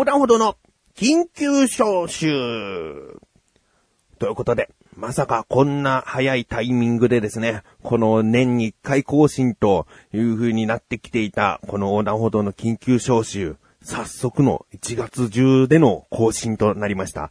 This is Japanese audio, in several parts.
横断歩道の緊急招集ということで、まさかこんな早いタイミングでですね、この年に1回更新という風になってきていた、この横断歩道の緊急招集、早速の1月中での更新となりました。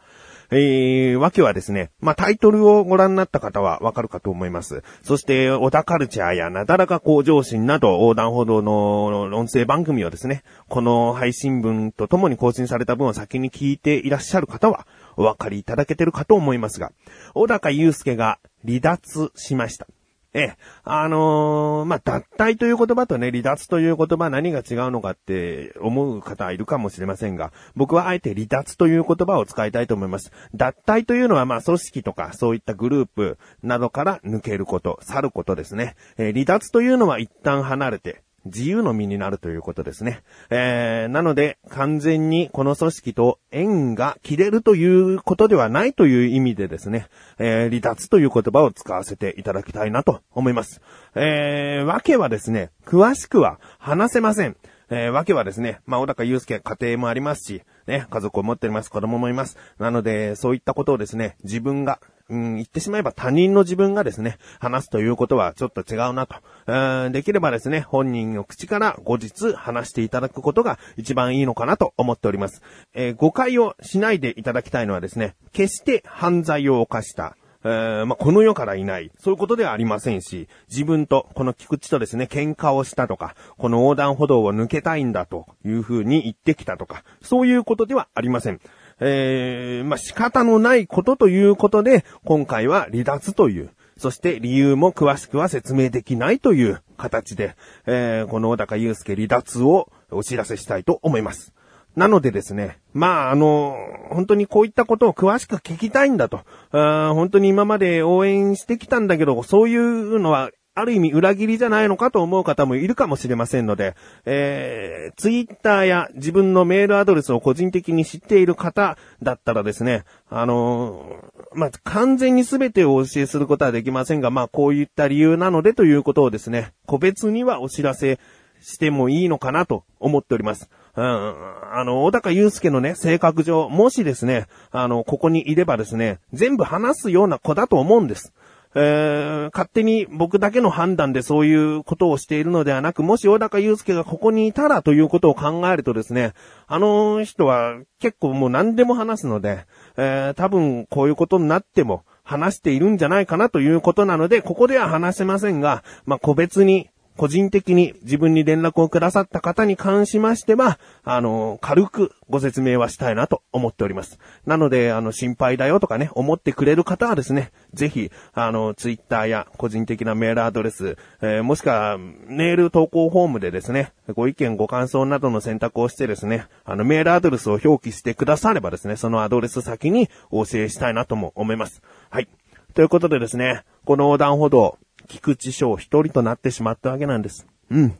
えー、わけはですね、まあ、タイトルをご覧になった方はわかるかと思います。そして、小田カルチャーやなだらか向上心など横断歩道の音声番組をですね、この配信分とともに更新された分を先に聞いていらっしゃる方はお分かりいただけてるかと思いますが、小高祐介が離脱しました。ええ、あのー、まあ、脱退という言葉とね、離脱という言葉何が違うのかって思う方いるかもしれませんが、僕はあえて離脱という言葉を使いたいと思います。脱退というのはま、組織とかそういったグループなどから抜けること、去ることですね。えー、離脱というのは一旦離れて、自由の身になるということですね。えー、なので、完全にこの組織と縁が切れるということではないという意味でですね、えー、離脱という言葉を使わせていただきたいなと思います。えー、わけはですね、詳しくは話せません。えー、わけはですね、まあ、小高祐介家庭もありますし、ね、家族を持っております、子供もいます。なので、そういったことをですね、自分が、うん、言ってしまえば他人の自分がですね、話すということはちょっと違うなと。うんできればですね、本人の口から後日話していただくことが一番いいのかなと思っております。えー、誤解をしないでいただきたいのはですね、決して犯罪を犯した、えー、まあ、この世からいない。そういうことではありませんし、自分と、この菊池とですね、喧嘩をしたとか、この横断歩道を抜けたいんだというふうに言ってきたとか、そういうことではありません。えー、まあ、仕方のないことということで、今回は離脱という、そして理由も詳しくは説明できないという形で、えー、この小高祐介離脱をお知らせしたいと思います。なのでですね、まあ、あの、本当にこういったことを詳しく聞きたいんだと。本当に今まで応援してきたんだけど、そういうのはある意味裏切りじゃないのかと思う方もいるかもしれませんので、えー、ツイッターや自分のメールアドレスを個人的に知っている方だったらですね、あのー、まあ、完全に全てをお教えすることはできませんが、まあ、こういった理由なのでということをですね、個別にはお知らせしてもいいのかなと思っております。うん、あの、小高祐介のね、性格上、もしですね、あの、ここにいればですね、全部話すような子だと思うんです。えー、勝手に僕だけの判断でそういうことをしているのではなく、もし小高祐介がここにいたらということを考えるとですね、あの人は結構もう何でも話すので、えー、多分こういうことになっても話しているんじゃないかなということなので、ここでは話せませんが、まあ、個別に個人的に自分に連絡をくださった方に関しましては、あの、軽くご説明はしたいなと思っております。なので、あの、心配だよとかね、思ってくれる方はですね、ぜひ、あの、ツイッターや個人的なメールアドレス、えー、もしくは、メール投稿フォームでですね、ご意見ご感想などの選択をしてですね、あの、メールアドレスを表記してくださればですね、そのアドレス先にお教えしたいなとも思います。はい。ということでですね、この横断歩道、菊池翔一人となってしまったわけなんです。うん。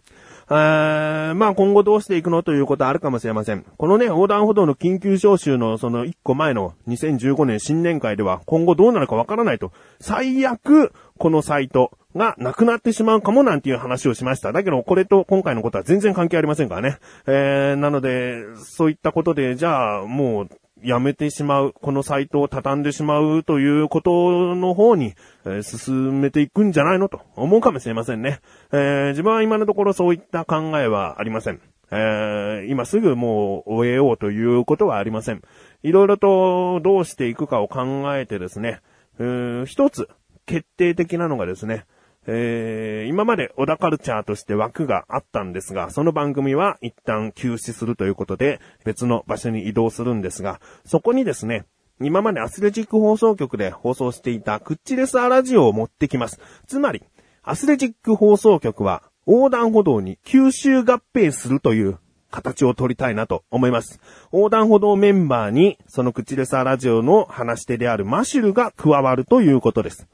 あまあ今後どうしていくのということはあるかもしれません。このね、横断歩道の緊急招集のその一個前の2015年新年会では今後どうなるかわからないと。最悪、このサイトがなくなってしまうかもなんていう話をしました。だけどこれと今回のことは全然関係ありませんからね。えー、なので、そういったことで、じゃあもうやめてしまう、このサイトを畳んでしまうということの方に、えー、進めていくんじゃないのと思うかもしれませんね。えー、自分は今のところそういった考えはありません。えー、今すぐもう終えようということはありません。いろいろとどうしていくかを考えてですね、えー、一つ決定的なのがですね、えー、今まで小田カルチャーとして枠があったんですが、その番組は一旦休止するということで、別の場所に移動するんですが、そこにですね、今までアスレチック放送局で放送していたクッチレスアラジオを持ってきます。つまり、アスレチック放送局は横断歩道に吸収合併するという形を取りたいなと思います。横断歩道メンバーに、そのクチレサラジオの話し手であるマシュルが加わるということです。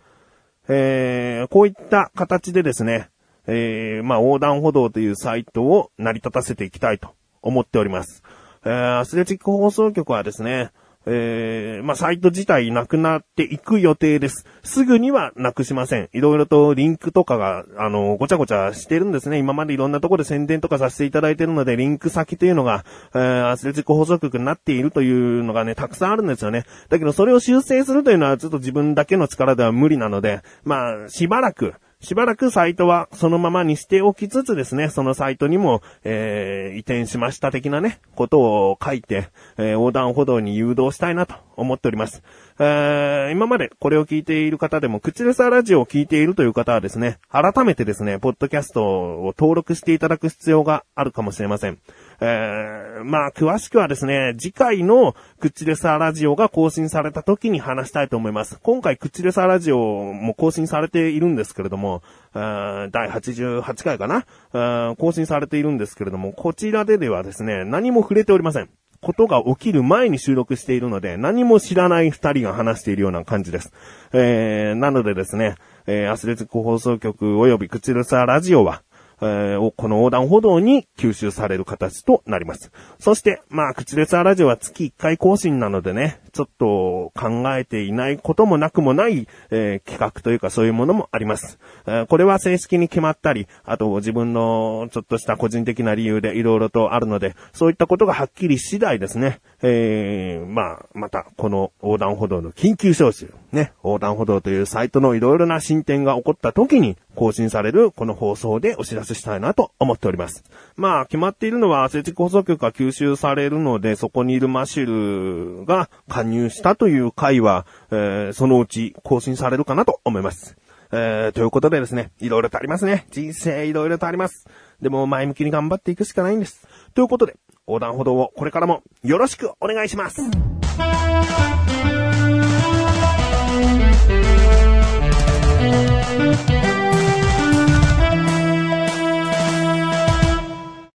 えー、こういった形でですね、えー、まあ、横断歩道というサイトを成り立たせていきたいと思っております。えー、アスレチック放送局はですね、えー、まあ、サイト自体なくなっていく予定です。すぐにはなくしません。いろいろとリンクとかが、あの、ごちゃごちゃしてるんですね。今までいろんなところで宣伝とかさせていただいてるので、リンク先というのが、えー、アスレチック放送局になっているというのがね、たくさんあるんですよね。だけど、それを修正するというのは、ちょっと自分だけの力では無理なので、まあ、しばらく、しばらくサイトはそのままにしておきつつですね、そのサイトにも、えー、移転しました的なね、ことを書いて、えー、横断歩道に誘導したいなと思っております。えー、今までこれを聞いている方でも、口レサラジオを聞いているという方はですね、改めてですね、ポッドキャストを登録していただく必要があるかもしれません。えー、まあ、詳しくはですね、次回のクッチレサーラジオが更新された時に話したいと思います。今回クッチレサーラジオも更新されているんですけれども、第88回かな？更新されているんですけれども、こちらでではですね、何も触れておりません。ことが起きる前に収録しているので、何も知らない二人が話しているような感じです。えー、なのでですね、えー、アスレチック放送局及びクチルサーラジオは、えー、この横断歩道に吸収される形となります。そして、まあ、口レスアラジオは月1回更新なのでね、ちょっと考えていないこともなくもない、えー、企画というかそういうものもあります。えー、これは正式に決まったり、あと自分のちょっとした個人的な理由で色々とあるので、そういったことがはっきり次第ですね、えー、まあ、また、この横断歩道の緊急招集、ね、横断歩道というサイトのいろいろな進展が起こった時に更新されるこの放送でお知らせしたいなと思っております。まあ、決まっているのは政治放送局が吸収されるので、そこにいるマシュルが加入したという回は、えー、そのうち更新されるかなと思います。えー、ということでですね、いろいろとありますね。人生いろいろとあります。でも前向きに頑張っていくしかないんです。ということで、横断歩道をこれからもよろしくお願いします。